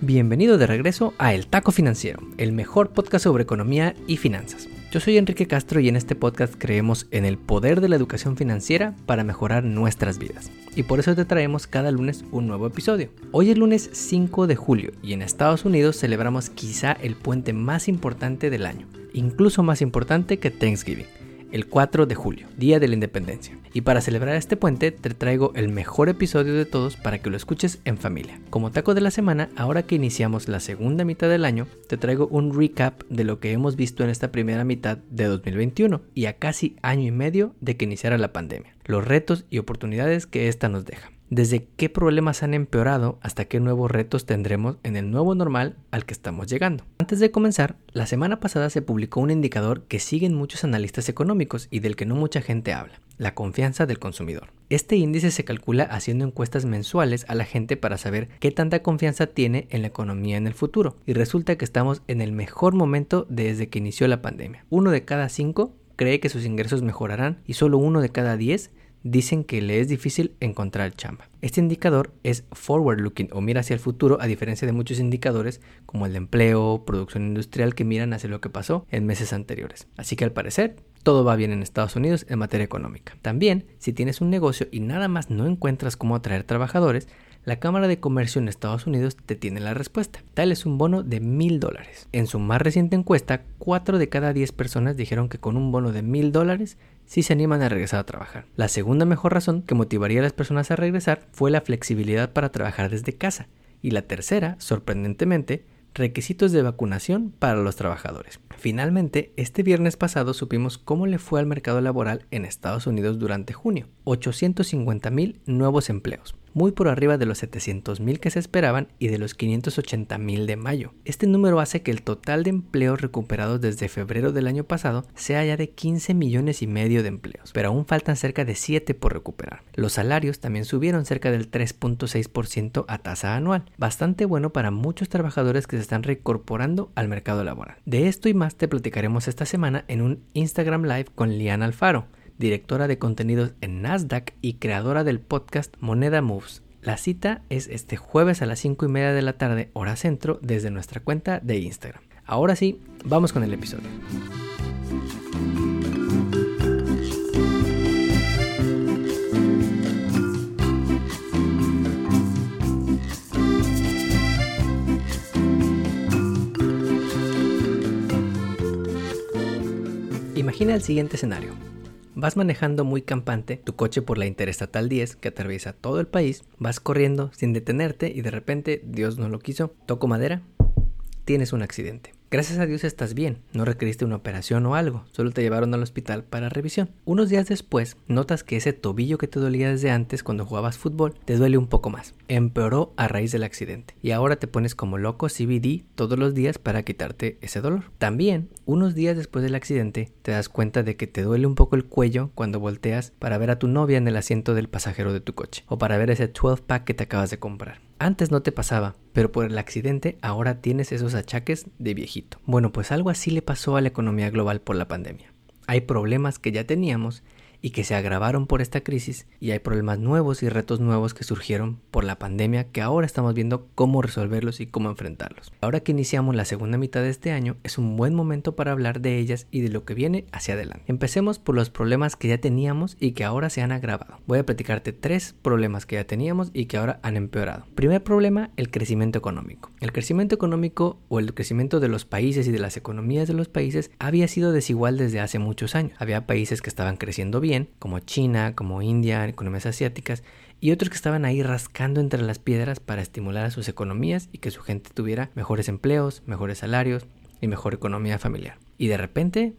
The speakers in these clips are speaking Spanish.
Bienvenido de regreso a El Taco Financiero, el mejor podcast sobre economía y finanzas. Yo soy Enrique Castro y en este podcast creemos en el poder de la educación financiera para mejorar nuestras vidas. Y por eso te traemos cada lunes un nuevo episodio. Hoy es lunes 5 de julio y en Estados Unidos celebramos quizá el puente más importante del año, incluso más importante que Thanksgiving el 4 de julio, Día de la Independencia. Y para celebrar este puente te traigo el mejor episodio de todos para que lo escuches en familia. Como taco de la semana, ahora que iniciamos la segunda mitad del año, te traigo un recap de lo que hemos visto en esta primera mitad de 2021 y a casi año y medio de que iniciara la pandemia, los retos y oportunidades que esta nos deja desde qué problemas han empeorado hasta qué nuevos retos tendremos en el nuevo normal al que estamos llegando. Antes de comenzar, la semana pasada se publicó un indicador que siguen muchos analistas económicos y del que no mucha gente habla, la confianza del consumidor. Este índice se calcula haciendo encuestas mensuales a la gente para saber qué tanta confianza tiene en la economía en el futuro, y resulta que estamos en el mejor momento desde que inició la pandemia. Uno de cada cinco cree que sus ingresos mejorarán y solo uno de cada diez dicen que le es difícil encontrar chamba. Este indicador es forward looking o mira hacia el futuro a diferencia de muchos indicadores como el de empleo, producción industrial que miran hacia lo que pasó en meses anteriores. Así que al parecer todo va bien en Estados Unidos en materia económica. También, si tienes un negocio y nada más no encuentras cómo atraer trabajadores, la Cámara de Comercio en Estados Unidos te tiene la respuesta. Tal es un bono de mil dólares. En su más reciente encuesta, 4 de cada 10 personas dijeron que con un bono de mil dólares sí se animan a regresar a trabajar. La segunda mejor razón que motivaría a las personas a regresar fue la flexibilidad para trabajar desde casa. Y la tercera, sorprendentemente, requisitos de vacunación para los trabajadores. Finalmente, este viernes pasado supimos cómo le fue al mercado laboral en Estados Unidos durante junio. 850 mil nuevos empleos, muy por arriba de los 700 mil que se esperaban y de los 580 mil de mayo. Este número hace que el total de empleos recuperados desde febrero del año pasado sea ya de 15 millones y medio de empleos, pero aún faltan cerca de 7 por recuperar. Los salarios también subieron cerca del 3.6% a tasa anual, bastante bueno para muchos trabajadores que se están reincorporando al mercado laboral. De esto y más te platicaremos esta semana en un Instagram Live con Liana Alfaro directora de contenidos en Nasdaq y creadora del podcast Moneda Moves. La cita es este jueves a las 5 y media de la tarde, hora centro, desde nuestra cuenta de Instagram. Ahora sí, vamos con el episodio. Imagina el siguiente escenario. Vas manejando muy campante tu coche por la Interestatal 10 que atraviesa todo el país, vas corriendo sin detenerte y de repente, Dios no lo quiso, toco madera, tienes un accidente. Gracias a Dios estás bien, no requeriste una operación o algo, solo te llevaron al hospital para revisión. Unos días después, notas que ese tobillo que te dolía desde antes cuando jugabas fútbol te duele un poco más. Empeoró a raíz del accidente y ahora te pones como loco CBD todos los días para quitarte ese dolor. También, unos días después del accidente, te das cuenta de que te duele un poco el cuello cuando volteas para ver a tu novia en el asiento del pasajero de tu coche o para ver ese 12 pack que te acabas de comprar. Antes no te pasaba, pero por el accidente ahora tienes esos achaques de viejito. Bueno, pues algo así le pasó a la economía global por la pandemia. Hay problemas que ya teníamos y que se agravaron por esta crisis y hay problemas nuevos y retos nuevos que surgieron por la pandemia que ahora estamos viendo cómo resolverlos y cómo enfrentarlos. Ahora que iniciamos la segunda mitad de este año es un buen momento para hablar de ellas y de lo que viene hacia adelante. Empecemos por los problemas que ya teníamos y que ahora se han agravado. Voy a platicarte tres problemas que ya teníamos y que ahora han empeorado. Primer problema, el crecimiento económico. El crecimiento económico o el crecimiento de los países y de las economías de los países había sido desigual desde hace muchos años. Había países que estaban creciendo bien como China, como India, economías asiáticas, y otros que estaban ahí rascando entre las piedras para estimular a sus economías y que su gente tuviera mejores empleos, mejores salarios y mejor economía familiar. Y de repente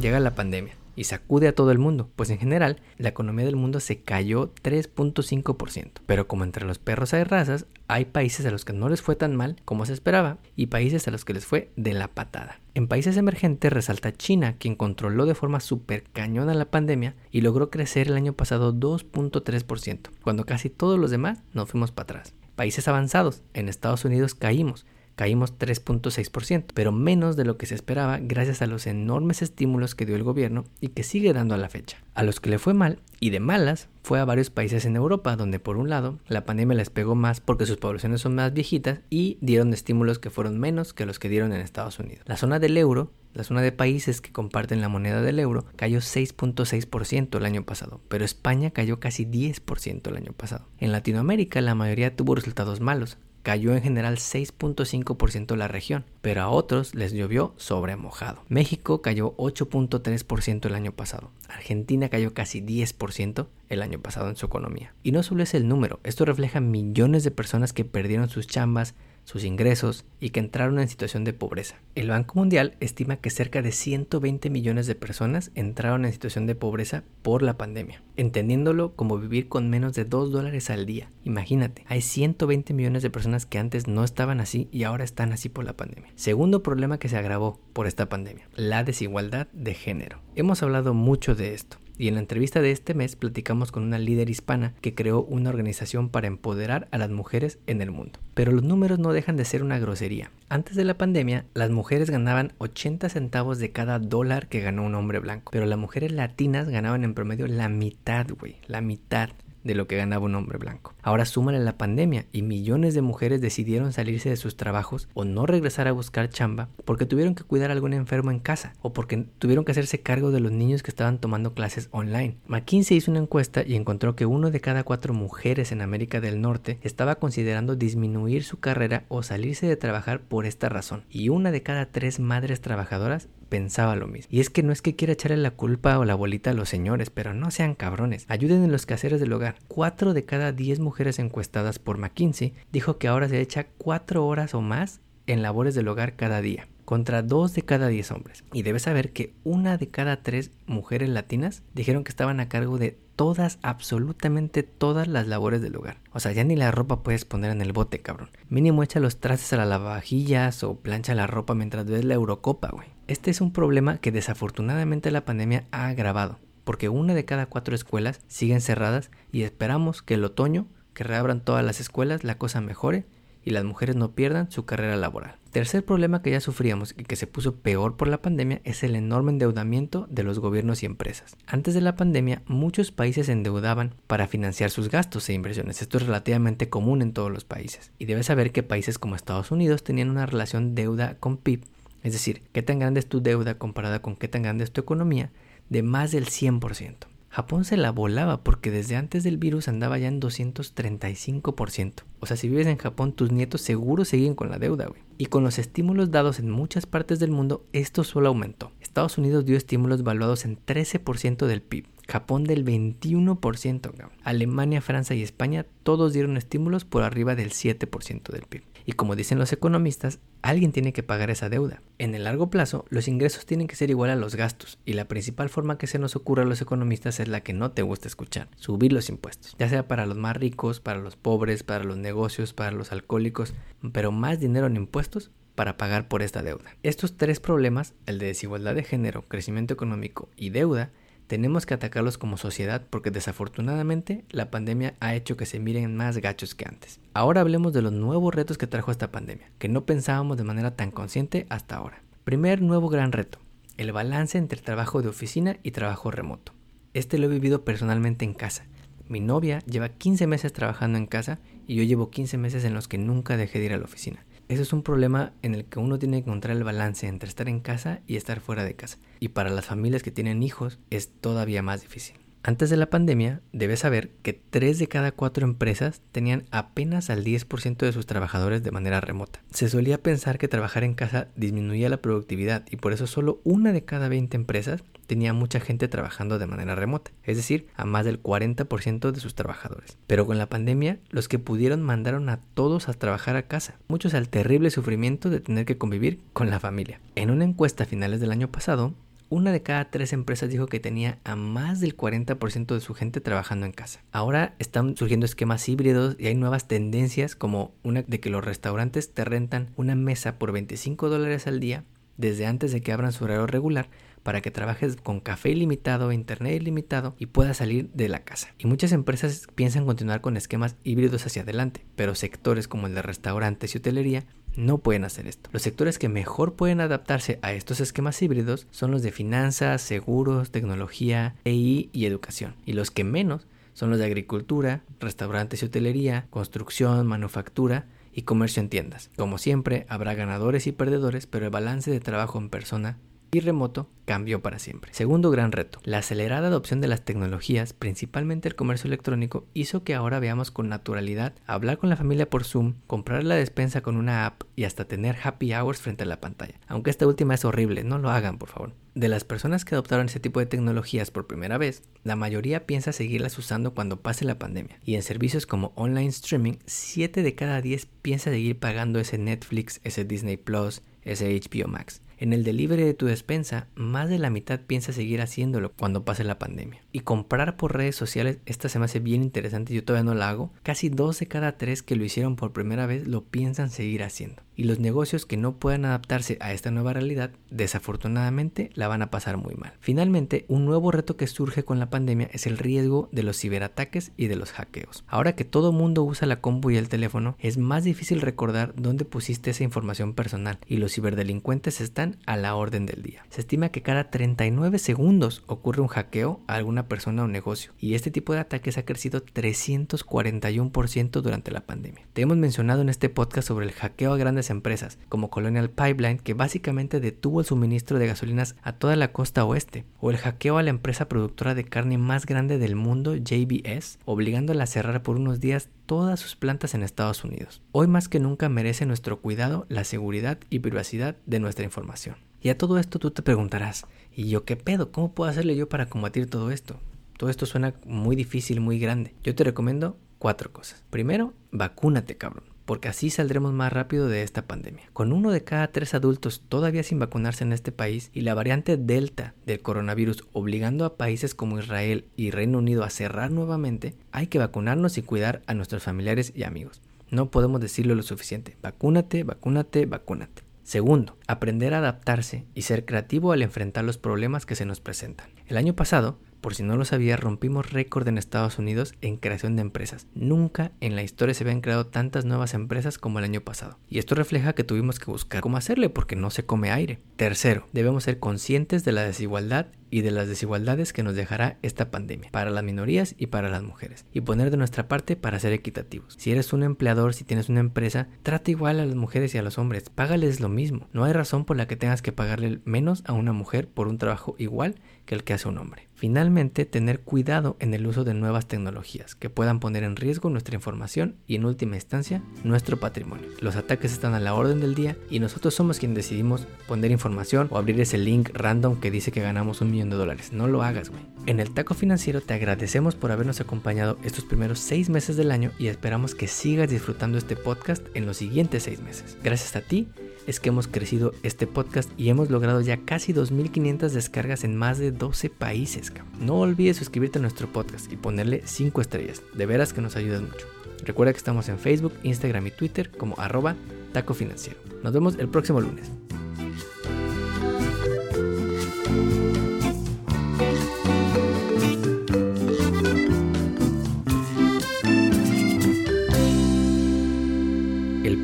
llega la pandemia y sacude a todo el mundo, pues en general la economía del mundo se cayó 3.5%. Pero como entre los perros hay razas, hay países a los que no les fue tan mal como se esperaba y países a los que les fue de la patada. En países emergentes resalta China, quien controló de forma súper cañona la pandemia y logró crecer el año pasado 2.3%, cuando casi todos los demás nos fuimos para atrás. Países avanzados, en Estados Unidos caímos, caímos 3.6%, pero menos de lo que se esperaba gracias a los enormes estímulos que dio el gobierno y que sigue dando a la fecha. A los que le fue mal y de malas fue a varios países en Europa, donde por un lado la pandemia les pegó más porque sus poblaciones son más viejitas y dieron estímulos que fueron menos que los que dieron en Estados Unidos. La zona del euro la zona de países que comparten la moneda del euro cayó 6.6% el año pasado, pero España cayó casi 10% el año pasado. En Latinoamérica la mayoría tuvo resultados malos, cayó en general 6.5% la región, pero a otros les llovió sobre mojado. México cayó 8.3% el año pasado, Argentina cayó casi 10% el año pasado en su economía. Y no solo es el número, esto refleja millones de personas que perdieron sus chambas, sus ingresos y que entraron en situación de pobreza. El Banco Mundial estima que cerca de 120 millones de personas entraron en situación de pobreza por la pandemia, entendiéndolo como vivir con menos de 2 dólares al día. Imagínate, hay 120 millones de personas que antes no estaban así y ahora están así por la pandemia. Segundo problema que se agravó por esta pandemia, la desigualdad de género. Hemos hablado mucho de esto y en la entrevista de este mes platicamos con una líder hispana que creó una organización para empoderar a las mujeres en el mundo. Pero los números no dejan de ser una grosería. Antes de la pandemia, las mujeres ganaban 80 centavos de cada dólar que ganó un hombre blanco, pero las mujeres latinas ganaban en promedio la mitad, güey, la mitad de lo que ganaba un hombre blanco. Ahora súmale la pandemia y millones de mujeres decidieron salirse de sus trabajos o no regresar a buscar chamba porque tuvieron que cuidar a algún enfermo en casa o porque tuvieron que hacerse cargo de los niños que estaban tomando clases online. McKinsey hizo una encuesta y encontró que uno de cada cuatro mujeres en América del Norte estaba considerando disminuir su carrera o salirse de trabajar por esta razón y una de cada tres madres trabajadoras pensaba lo mismo. Y es que no es que quiera echarle la culpa o la bolita a los señores, pero no sean cabrones. Ayuden en los quehaceres del hogar. Cuatro de cada diez mujeres encuestadas por McKinsey dijo que ahora se echa cuatro horas o más en labores del hogar cada día contra dos de cada diez hombres. Y debes saber que una de cada tres mujeres latinas dijeron que estaban a cargo de todas, absolutamente todas las labores del hogar. O sea, ya ni la ropa puedes poner en el bote, cabrón. Mínimo echa los trastes a la lavavajillas o plancha la ropa mientras ves la Eurocopa, güey. Este es un problema que desafortunadamente la pandemia ha agravado, porque una de cada cuatro escuelas siguen cerradas y esperamos que el otoño, que reabran todas las escuelas, la cosa mejore y las mujeres no pierdan su carrera laboral. Tercer problema que ya sufríamos y que se puso peor por la pandemia es el enorme endeudamiento de los gobiernos y empresas. Antes de la pandemia, muchos países se endeudaban para financiar sus gastos e inversiones. Esto es relativamente común en todos los países. Y debes saber que países como Estados Unidos tenían una relación deuda con PIB, es decir, qué tan grande es tu deuda comparada con qué tan grande es tu economía, de más del 100%. Japón se la volaba porque desde antes del virus andaba ya en 235%. O sea, si vives en Japón, tus nietos seguro siguen con la deuda, güey. Y con los estímulos dados en muchas partes del mundo, esto solo aumentó. Estados Unidos dio estímulos valuados en 13% del PIB. Japón del 21%. Alemania, Francia y España todos dieron estímulos por arriba del 7% del PIB. Y como dicen los economistas, alguien tiene que pagar esa deuda. En el largo plazo, los ingresos tienen que ser igual a los gastos, y la principal forma que se nos ocurre a los economistas es la que no te gusta escuchar, subir los impuestos, ya sea para los más ricos, para los pobres, para los negocios, para los alcohólicos, pero más dinero en impuestos para pagar por esta deuda. Estos tres problemas, el de desigualdad de género, crecimiento económico y deuda, tenemos que atacarlos como sociedad porque desafortunadamente la pandemia ha hecho que se miren más gachos que antes. Ahora hablemos de los nuevos retos que trajo esta pandemia, que no pensábamos de manera tan consciente hasta ahora. Primer nuevo gran reto, el balance entre trabajo de oficina y trabajo remoto. Este lo he vivido personalmente en casa. Mi novia lleva 15 meses trabajando en casa y yo llevo 15 meses en los que nunca dejé de ir a la oficina. Ese es un problema en el que uno tiene que encontrar el balance entre estar en casa y estar fuera de casa. Y para las familias que tienen hijos es todavía más difícil. Antes de la pandemia, debes saber que 3 de cada 4 empresas tenían apenas al 10% de sus trabajadores de manera remota. Se solía pensar que trabajar en casa disminuía la productividad y por eso solo una de cada 20 empresas tenía mucha gente trabajando de manera remota, es decir, a más del 40% de sus trabajadores. Pero con la pandemia, los que pudieron mandaron a todos a trabajar a casa, muchos al terrible sufrimiento de tener que convivir con la familia. En una encuesta a finales del año pasado, una de cada tres empresas dijo que tenía a más del 40% de su gente trabajando en casa. Ahora están surgiendo esquemas híbridos y hay nuevas tendencias como una de que los restaurantes te rentan una mesa por 25 dólares al día desde antes de que abran su horario regular para que trabajes con café ilimitado, internet ilimitado y puedas salir de la casa. Y muchas empresas piensan continuar con esquemas híbridos hacia adelante, pero sectores como el de restaurantes y hotelería no pueden hacer esto. Los sectores que mejor pueden adaptarse a estos esquemas híbridos son los de finanzas, seguros, tecnología, EI y educación. Y los que menos son los de agricultura, restaurantes y hotelería, construcción, manufactura y comercio en tiendas. Como siempre, habrá ganadores y perdedores, pero el balance de trabajo en persona y remoto cambió para siempre. Segundo gran reto, la acelerada adopción de las tecnologías, principalmente el comercio electrónico, hizo que ahora veamos con naturalidad hablar con la familia por Zoom, comprar la despensa con una app y hasta tener happy hours frente a la pantalla. Aunque esta última es horrible, no lo hagan por favor. De las personas que adoptaron ese tipo de tecnologías por primera vez, la mayoría piensa seguirlas usando cuando pase la pandemia. Y en servicios como online streaming, 7 de cada 10 piensa seguir pagando ese Netflix, ese Disney Plus, ese HBO Max. En el delivery de tu despensa, más de la mitad piensa seguir haciéndolo cuando pase la pandemia. Y comprar por redes sociales, esta se me hace bien interesante, yo todavía no la hago. Casi dos de cada tres que lo hicieron por primera vez lo piensan seguir haciendo y los negocios que no puedan adaptarse a esta nueva realidad, desafortunadamente la van a pasar muy mal. Finalmente, un nuevo reto que surge con la pandemia es el riesgo de los ciberataques y de los hackeos. Ahora que todo mundo usa la compu y el teléfono, es más difícil recordar dónde pusiste esa información personal y los ciberdelincuentes están a la orden del día. Se estima que cada 39 segundos ocurre un hackeo a alguna persona o negocio y este tipo de ataques ha crecido 341% durante la pandemia. Te hemos mencionado en este podcast sobre el hackeo a grandes empresas, como Colonial Pipeline, que básicamente detuvo el suministro de gasolinas a toda la costa oeste, o el hackeo a la empresa productora de carne más grande del mundo, JBS, obligándola a cerrar por unos días todas sus plantas en Estados Unidos. Hoy más que nunca merece nuestro cuidado la seguridad y privacidad de nuestra información. Y a todo esto tú te preguntarás, ¿y yo qué pedo? ¿Cómo puedo hacerle yo para combatir todo esto? Todo esto suena muy difícil, muy grande. Yo te recomiendo cuatro cosas. Primero, vacúnate, cabrón porque así saldremos más rápido de esta pandemia. Con uno de cada tres adultos todavía sin vacunarse en este país y la variante Delta del coronavirus obligando a países como Israel y Reino Unido a cerrar nuevamente, hay que vacunarnos y cuidar a nuestros familiares y amigos. No podemos decirlo lo suficiente. Vacúnate, vacúnate, vacúnate. Segundo, aprender a adaptarse y ser creativo al enfrentar los problemas que se nos presentan. El año pasado, por si no lo sabía, rompimos récord en Estados Unidos en creación de empresas. Nunca en la historia se habían creado tantas nuevas empresas como el año pasado. Y esto refleja que tuvimos que buscar cómo hacerle porque no se come aire. Tercero, debemos ser conscientes de la desigualdad y de las desigualdades que nos dejará esta pandemia para las minorías y para las mujeres y poner de nuestra parte para ser equitativos. Si eres un empleador, si tienes una empresa, trata igual a las mujeres y a los hombres, págales lo mismo. No hay razón por la que tengas que pagarle menos a una mujer por un trabajo igual que el que hace un hombre. Finalmente, tener cuidado en el uso de nuevas tecnologías que puedan poner en riesgo nuestra información y en última instancia nuestro patrimonio. Los ataques están a la orden del día y nosotros somos quienes decidimos poner información o abrir ese link random que dice que ganamos un millón de dólares. No lo hagas, güey. En el Taco Financiero te agradecemos por habernos acompañado estos primeros seis meses del año y esperamos que sigas disfrutando este podcast en los siguientes seis meses. Gracias a ti es que hemos crecido este podcast y hemos logrado ya casi 2.500 descargas en más de 12 países. No olvides suscribirte a nuestro podcast y ponerle 5 estrellas. De veras que nos ayudas mucho. Recuerda que estamos en Facebook, Instagram y Twitter como arroba taco financiero. Nos vemos el próximo lunes.